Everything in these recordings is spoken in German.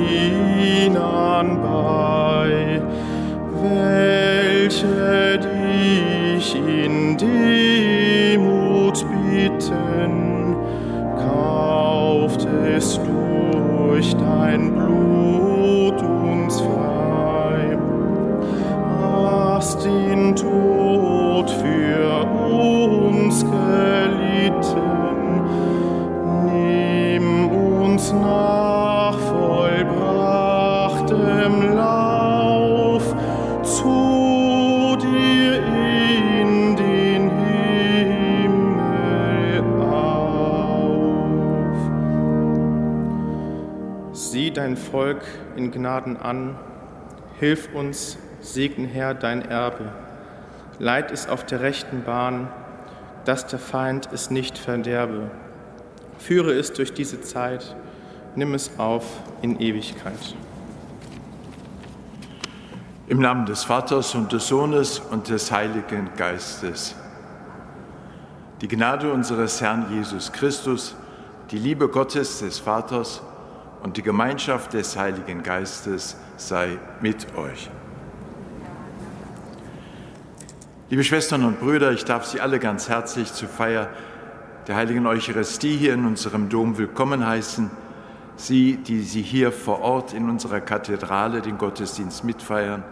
Dienern bei, welche dich in Demut bitten, kauftest durch dein Blut uns frei, hast Volk in Gnaden an, hilf uns, segne Herr dein Erbe. Leit es auf der rechten Bahn, dass der Feind es nicht verderbe. Führe es durch diese Zeit, nimm es auf in Ewigkeit. Im Namen des Vaters und des Sohnes und des Heiligen Geistes. Die Gnade unseres Herrn Jesus Christus, die Liebe Gottes des Vaters und die Gemeinschaft des Heiligen Geistes sei mit euch. Liebe Schwestern und Brüder, ich darf Sie alle ganz herzlich zur Feier der heiligen Eucharistie hier in unserem Dom willkommen heißen. Sie, die Sie hier vor Ort in unserer Kathedrale den Gottesdienst mitfeiern,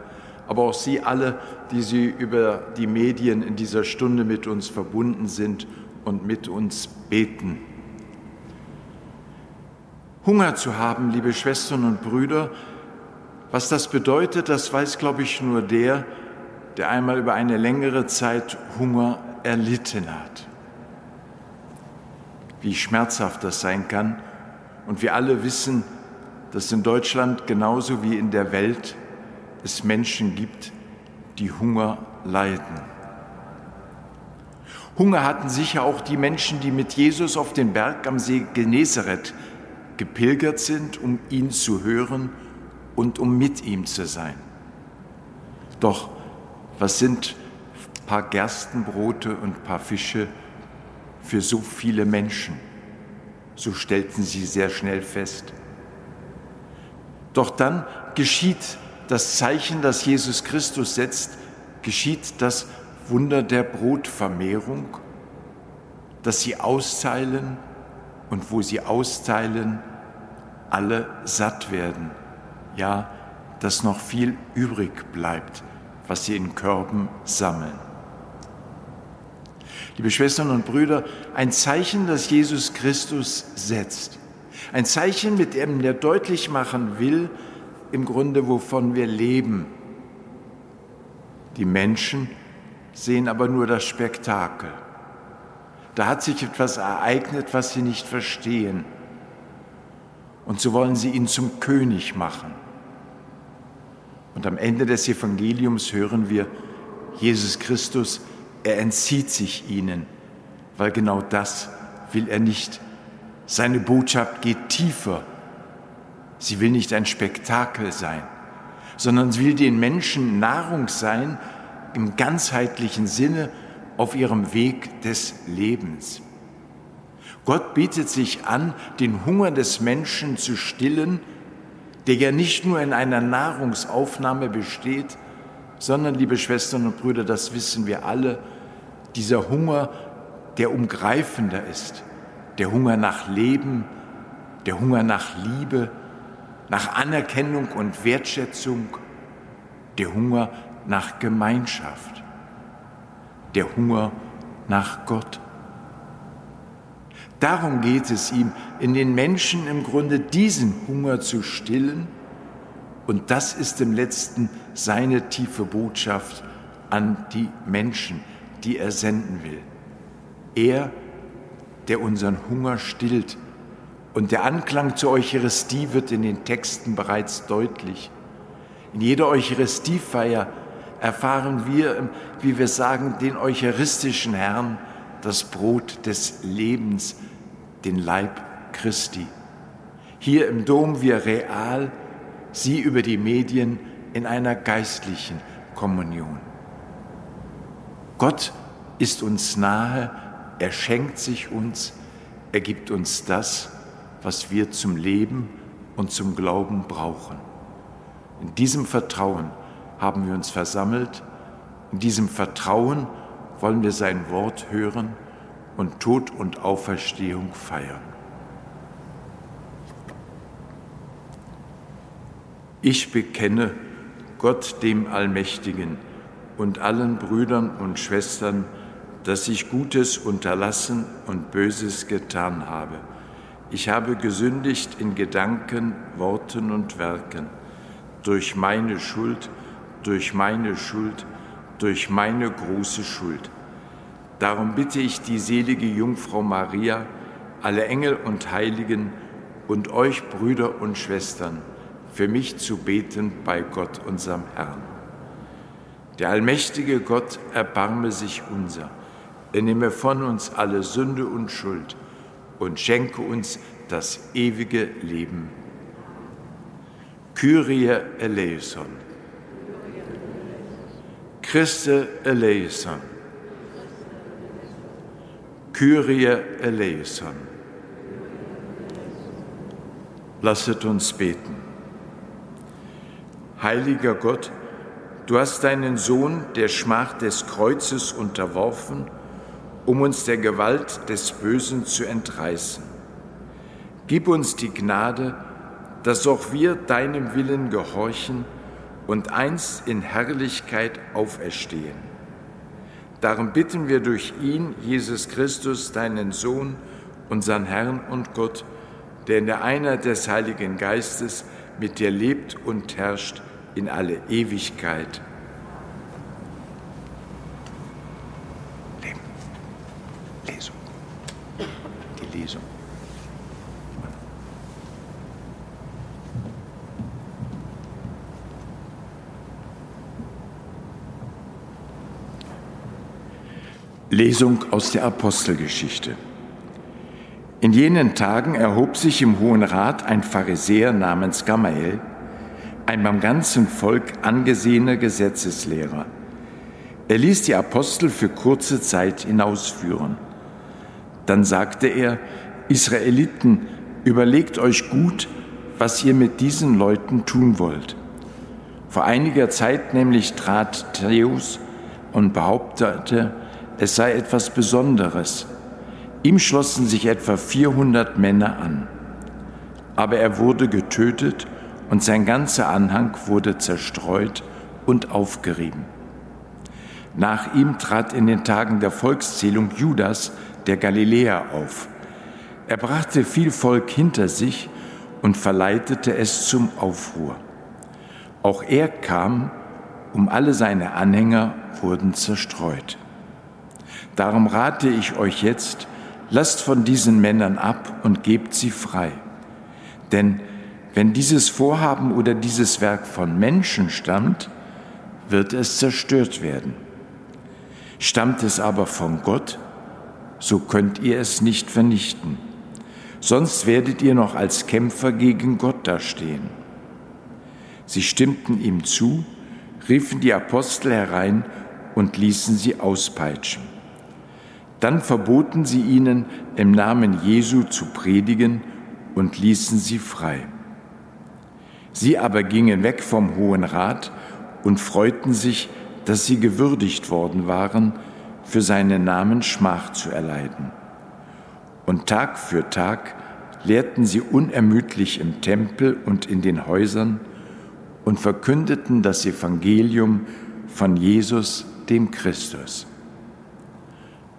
aber auch Sie alle, die Sie über die Medien in dieser Stunde mit uns verbunden sind und mit uns beten. Hunger zu haben, liebe Schwestern und Brüder, was das bedeutet, das weiß, glaube ich, nur der, der einmal über eine längere Zeit Hunger erlitten hat. Wie schmerzhaft das sein kann. Und wir alle wissen, dass in Deutschland genauso wie in der Welt es Menschen gibt, die Hunger leiden. Hunger hatten sicher auch die Menschen, die mit Jesus auf den Berg am See Genezareth gepilgert sind, um ihn zu hören und um mit ihm zu sein. Doch was sind paar Gerstenbrote und paar Fische für so viele Menschen? So stellten sie sehr schnell fest. Doch dann geschieht das Zeichen, das Jesus Christus setzt, geschieht das Wunder der Brotvermehrung, dass sie austeilen und wo sie austeilen, alle satt werden. Ja, dass noch viel übrig bleibt was sie in Körben sammeln. Liebe Schwestern und Brüder, ein Zeichen, das Jesus Christus setzt. Ein Zeichen, mit dem er deutlich machen will, im Grunde, wovon wir leben. Die Menschen sehen aber nur das Spektakel. Da hat sich etwas ereignet, was sie nicht verstehen. Und so wollen sie ihn zum König machen. Und am Ende des Evangeliums hören wir, Jesus Christus, er entzieht sich ihnen, weil genau das will er nicht. Seine Botschaft geht tiefer. Sie will nicht ein Spektakel sein, sondern sie will den Menschen Nahrung sein im ganzheitlichen Sinne auf ihrem Weg des Lebens. Gott bietet sich an, den Hunger des Menschen zu stillen, der ja nicht nur in einer Nahrungsaufnahme besteht, sondern, liebe Schwestern und Brüder, das wissen wir alle, dieser Hunger, der umgreifender ist, der Hunger nach Leben, der Hunger nach Liebe, nach Anerkennung und Wertschätzung, der Hunger nach Gemeinschaft, der Hunger nach Gott. Darum geht es ihm, in den Menschen im Grunde diesen Hunger zu stillen. Und das ist im letzten seine tiefe Botschaft an die Menschen, die er senden will. Er, der unseren Hunger stillt. Und der Anklang zur Eucharistie wird in den Texten bereits deutlich. In jeder Eucharistiefeier erfahren wir, wie wir sagen, den eucharistischen Herrn, das Brot des Lebens, den Leib Christi. Hier im Dom wir real, Sie über die Medien in einer geistlichen Kommunion. Gott ist uns nahe, er schenkt sich uns, er gibt uns das, was wir zum Leben und zum Glauben brauchen. In diesem Vertrauen haben wir uns versammelt, in diesem Vertrauen wollen wir sein Wort hören und Tod und Auferstehung feiern. Ich bekenne Gott dem Allmächtigen und allen Brüdern und Schwestern, dass ich Gutes unterlassen und Böses getan habe. Ich habe gesündigt in Gedanken, Worten und Werken, durch meine Schuld, durch meine Schuld, durch meine große Schuld. Darum bitte ich die selige Jungfrau Maria, alle Engel und Heiligen und euch Brüder und Schwestern, für mich zu beten bei Gott, unserem Herrn. Der allmächtige Gott erbarme sich unser, er nehme von uns alle Sünde und Schuld und schenke uns das ewige Leben. Kyrie eleison. Christe eleison. Kyrie eleison. Lasset uns beten. Heiliger Gott, du hast deinen Sohn der Schmach des Kreuzes unterworfen, um uns der Gewalt des Bösen zu entreißen. Gib uns die Gnade, dass auch wir deinem Willen gehorchen und einst in Herrlichkeit auferstehen. Darum bitten wir durch ihn, Jesus Christus, deinen Sohn, unseren Herrn und Gott, der in der Einheit des Heiligen Geistes mit dir lebt und herrscht in alle Ewigkeit. Leben. Lesung. Die Lesung. Lesung aus der Apostelgeschichte. In jenen Tagen erhob sich im Hohen Rat ein Pharisäer namens Gamael, ein beim ganzen Volk angesehener Gesetzeslehrer. Er ließ die Apostel für kurze Zeit hinausführen. Dann sagte er, Israeliten, überlegt euch gut, was ihr mit diesen Leuten tun wollt. Vor einiger Zeit nämlich trat Theus und behauptete, es sei etwas Besonderes. Ihm schlossen sich etwa 400 Männer an. Aber er wurde getötet und sein ganzer Anhang wurde zerstreut und aufgerieben. Nach ihm trat in den Tagen der Volkszählung Judas, der Galiläer, auf. Er brachte viel Volk hinter sich und verleitete es zum Aufruhr. Auch er kam, um alle seine Anhänger wurden zerstreut. Darum rate ich euch jetzt, lasst von diesen Männern ab und gebt sie frei. Denn wenn dieses Vorhaben oder dieses Werk von Menschen stammt, wird es zerstört werden. Stammt es aber von Gott, so könnt ihr es nicht vernichten. Sonst werdet ihr noch als Kämpfer gegen Gott dastehen. Sie stimmten ihm zu, riefen die Apostel herein und ließen sie auspeitschen. Dann verboten sie ihnen, im Namen Jesu zu predigen und ließen sie frei. Sie aber gingen weg vom Hohen Rat und freuten sich, dass sie gewürdigt worden waren, für seinen Namen Schmach zu erleiden. Und Tag für Tag lehrten sie unermüdlich im Tempel und in den Häusern und verkündeten das Evangelium von Jesus, dem Christus.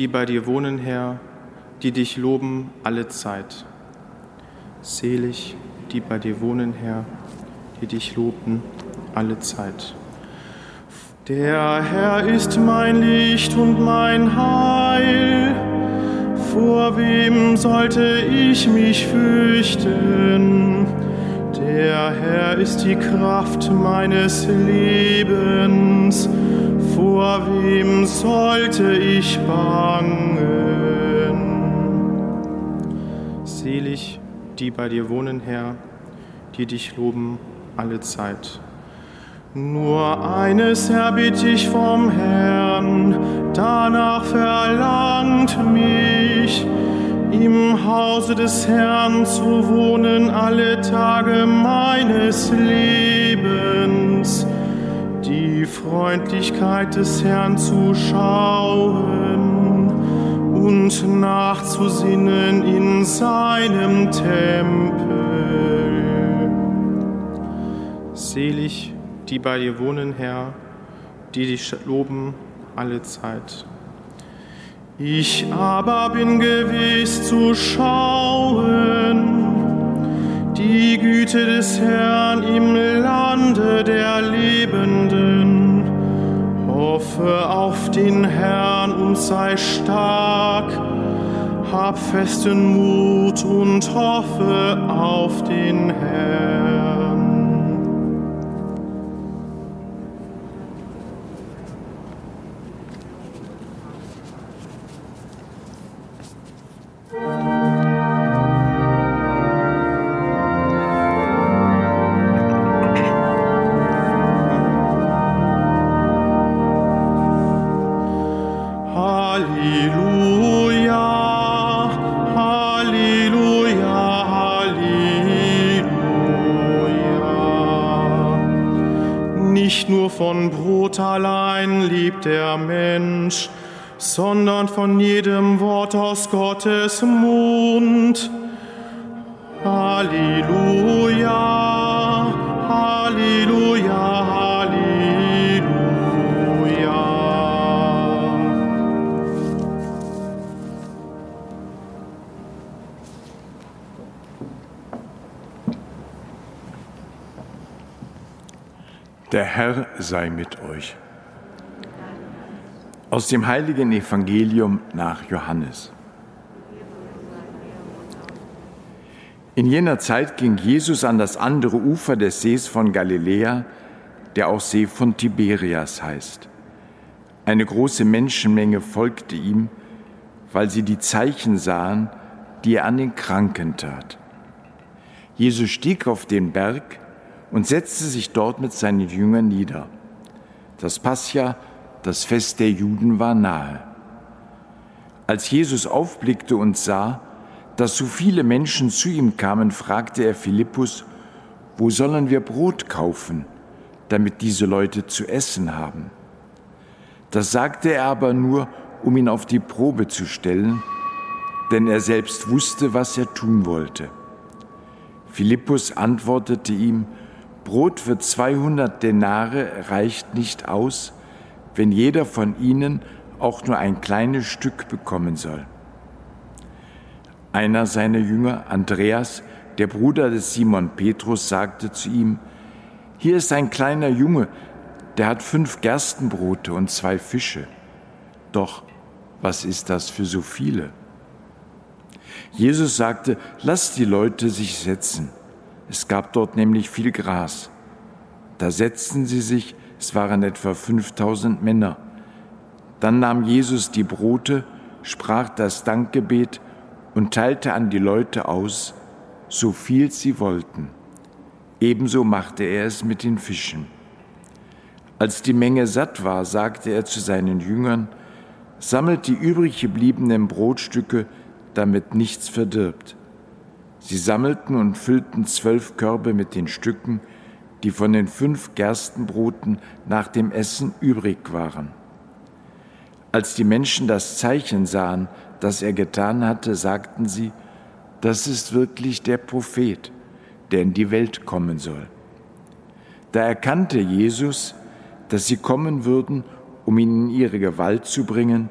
Die bei dir wohnen, Herr, die dich loben alle Zeit. Selig, die bei dir wohnen, Herr, die dich loben alle Zeit. Der Herr ist mein Licht und mein Heil. Vor wem sollte ich mich fürchten? Der Herr ist die Kraft meines Lebens. Vor wem sollte ich bangen? Selig, die bei dir wohnen, Herr, die dich loben alle Zeit. Nur eines erbitte ich vom Herrn, danach verlangt mich, im Hause des Herrn zu wohnen alle Tage meines Lebens, die Freundlichkeit des Herrn zu schauen und nachzusinnen in seinem Tempel. Selig die bei dir wohnen, Herr, die dich loben alle Zeit. Ich aber bin gewiss zu schauen die Güte des Herrn im Lande der Lebenden. Hoffe auf den Herrn und sei stark. Hab festen Mut und hoffe auf den Herrn. Wort aus Gottes Mund. Halleluja, Halleluja, Halleluja. Der Herr sei mit euch. Aus dem heiligen Evangelium nach Johannes. In jener Zeit ging Jesus an das andere Ufer des Sees von Galiläa, der auch See von Tiberias heißt. Eine große Menschenmenge folgte ihm, weil sie die Zeichen sahen, die er an den Kranken tat. Jesus stieg auf den Berg, und setzte sich dort mit seinen Jüngern nieder. Das Pascha, das Fest der Juden, war nahe. Als Jesus aufblickte und sah, dass so viele Menschen zu ihm kamen, fragte er Philippus, wo sollen wir Brot kaufen, damit diese Leute zu essen haben? Das sagte er aber nur, um ihn auf die Probe zu stellen, denn er selbst wusste, was er tun wollte. Philippus antwortete ihm, Brot für 200 Denare reicht nicht aus, wenn jeder von ihnen auch nur ein kleines Stück bekommen soll. Einer seiner Jünger, Andreas, der Bruder des Simon Petrus, sagte zu ihm, hier ist ein kleiner Junge, der hat fünf Gerstenbrote und zwei Fische. Doch was ist das für so viele? Jesus sagte, lasst die Leute sich setzen. Es gab dort nämlich viel Gras. Da setzten sie sich, es waren etwa 5000 Männer. Dann nahm Jesus die Brote, sprach das Dankgebet und teilte an die Leute aus, so viel sie wollten. Ebenso machte er es mit den Fischen. Als die Menge satt war, sagte er zu seinen Jüngern, sammelt die übrig gebliebenen Brotstücke, damit nichts verdirbt. Sie sammelten und füllten zwölf Körbe mit den Stücken, die von den fünf Gerstenbroten nach dem Essen übrig waren. Als die Menschen das Zeichen sahen, das er getan hatte, sagten sie, das ist wirklich der Prophet, der in die Welt kommen soll. Da erkannte Jesus, dass sie kommen würden, um ihn in ihre Gewalt zu bringen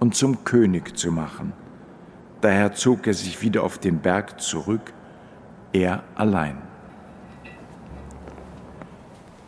und zum König zu machen. Daher zog er sich wieder auf den Berg zurück, er allein.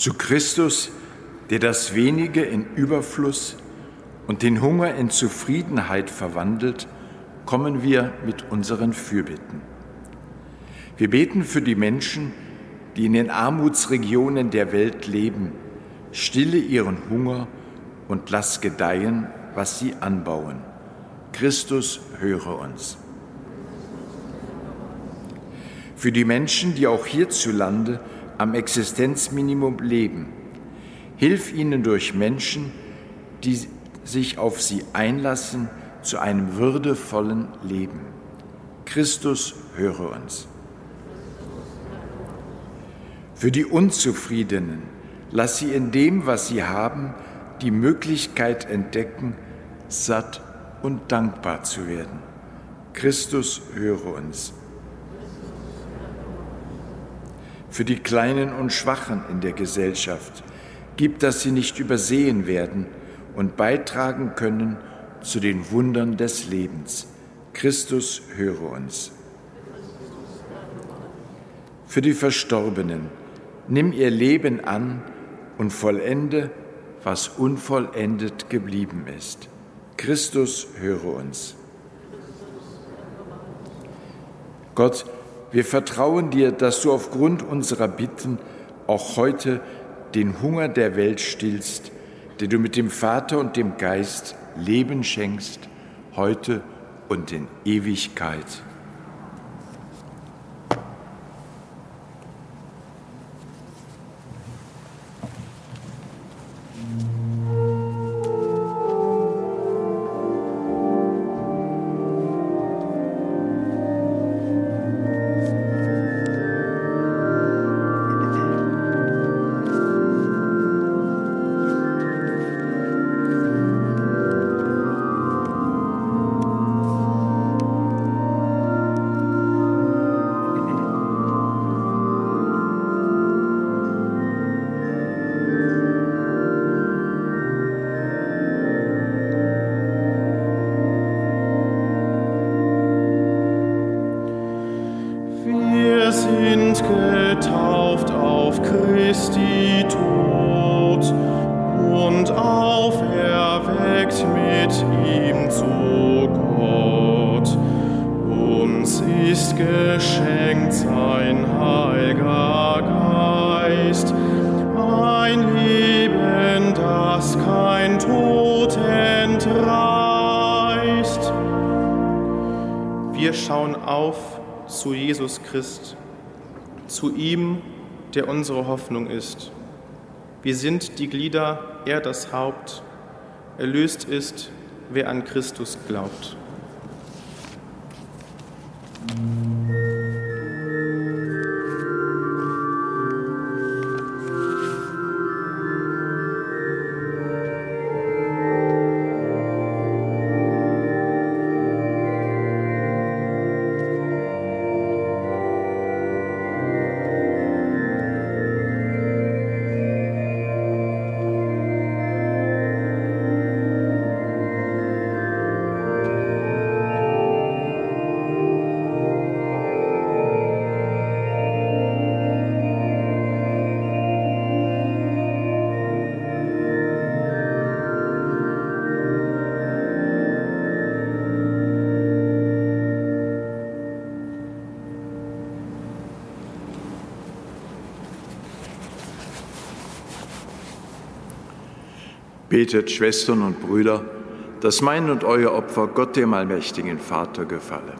Zu Christus, der das Wenige in Überfluss und den Hunger in Zufriedenheit verwandelt, kommen wir mit unseren Fürbitten. Wir beten für die Menschen, die in den Armutsregionen der Welt leben. Stille ihren Hunger und lass gedeihen, was sie anbauen. Christus, höre uns. Für die Menschen, die auch hierzulande am Existenzminimum leben. Hilf ihnen durch Menschen, die sich auf sie einlassen, zu einem würdevollen Leben. Christus, höre uns. Für die Unzufriedenen, lass sie in dem, was sie haben, die Möglichkeit entdecken, satt und dankbar zu werden. Christus, höre uns. Für die Kleinen und Schwachen in der Gesellschaft. Gib, dass sie nicht übersehen werden und beitragen können zu den Wundern des Lebens. Christus, höre uns. Für die Verstorbenen, nimm ihr Leben an und vollende, was unvollendet geblieben ist. Christus, höre uns. Gott, wir vertrauen dir, dass du aufgrund unserer Bitten auch heute den Hunger der Welt stillst, der du mit dem Vater und dem Geist Leben schenkst, heute und in Ewigkeit. Jesus Christ, zu ihm, der unsere Hoffnung ist. Wir sind die Glieder, er das Haupt. Erlöst ist, wer an Christus glaubt. Betet, Schwestern und Brüder, dass mein und euer Opfer Gott dem allmächtigen Vater gefalle.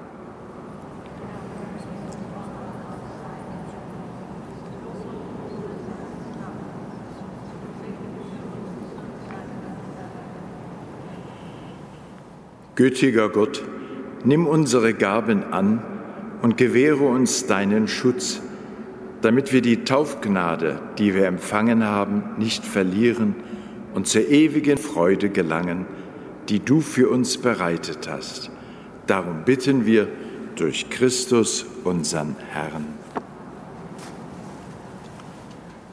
Gütiger Gott, nimm unsere Gaben an und gewähre uns deinen Schutz, damit wir die Taufgnade, die wir empfangen haben, nicht verlieren und zur ewigen Freude gelangen, die du für uns bereitet hast. Darum bitten wir durch Christus, unseren Herrn.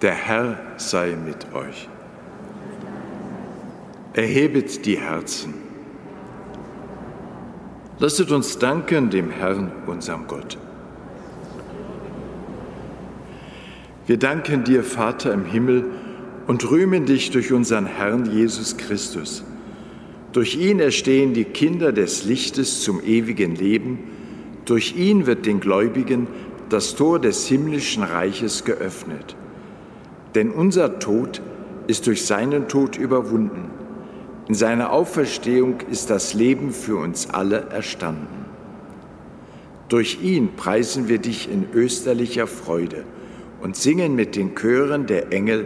Der Herr sei mit euch. Erhebet die Herzen. Lasset uns danken dem Herrn, unserem Gott. Wir danken dir, Vater im Himmel, und rühmen dich durch unseren Herrn Jesus Christus. Durch ihn erstehen die Kinder des Lichtes zum ewigen Leben. Durch ihn wird den Gläubigen das Tor des himmlischen Reiches geöffnet. Denn unser Tod ist durch seinen Tod überwunden. In seiner Auferstehung ist das Leben für uns alle erstanden. Durch ihn preisen wir dich in österlicher Freude und singen mit den Chören der Engel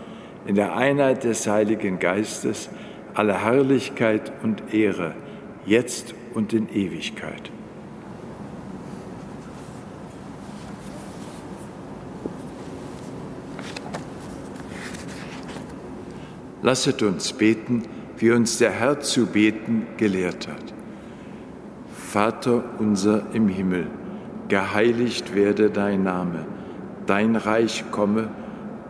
in der Einheit des Heiligen Geistes alle Herrlichkeit und Ehre, jetzt und in Ewigkeit. Lasset uns beten, wie uns der Herr zu beten gelehrt hat. Vater unser im Himmel, geheiligt werde dein Name, dein Reich komme,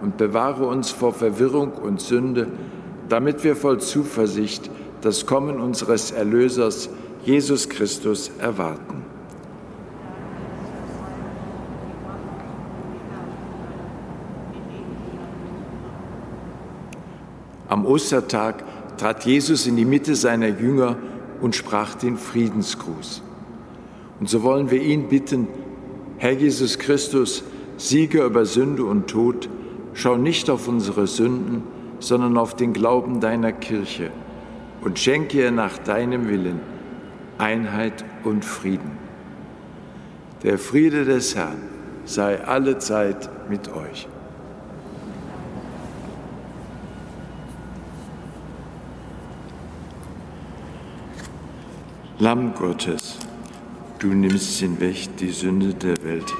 und bewahre uns vor Verwirrung und Sünde, damit wir voll Zuversicht das Kommen unseres Erlösers, Jesus Christus, erwarten. Am Ostertag trat Jesus in die Mitte seiner Jünger und sprach den Friedensgruß. Und so wollen wir ihn bitten, Herr Jesus Christus, Sieger über Sünde und Tod, schau nicht auf unsere Sünden, sondern auf den Glauben deiner Kirche und schenke ihr nach deinem Willen Einheit und Frieden. Der Friede des Herrn sei alle Zeit mit euch. Lamm Gottes, du nimmst hinweg die Sünde der Welt,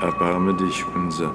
erbarme dich unser.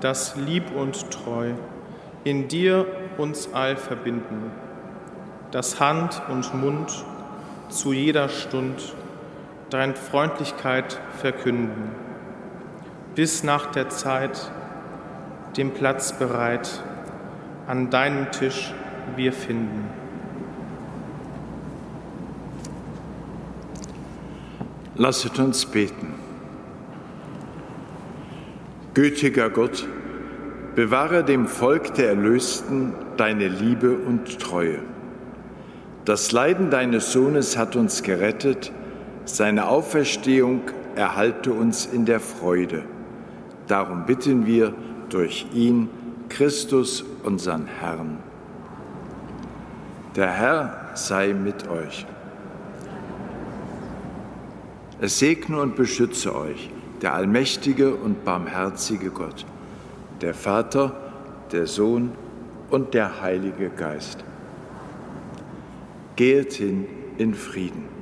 Dass lieb und treu in dir uns all verbinden, dass Hand und Mund zu jeder Stund dein Freundlichkeit verkünden, bis nach der Zeit dem Platz bereit an deinem Tisch wir finden. Lasset uns beten. Gütiger Gott, bewahre dem Volk der Erlösten deine Liebe und Treue. Das Leiden deines Sohnes hat uns gerettet, seine Auferstehung erhalte uns in der Freude. Darum bitten wir durch ihn, Christus, unseren Herrn. Der Herr sei mit euch. Es segne und beschütze euch der allmächtige und barmherzige Gott, der Vater, der Sohn und der Heilige Geist. Gehet hin in Frieden.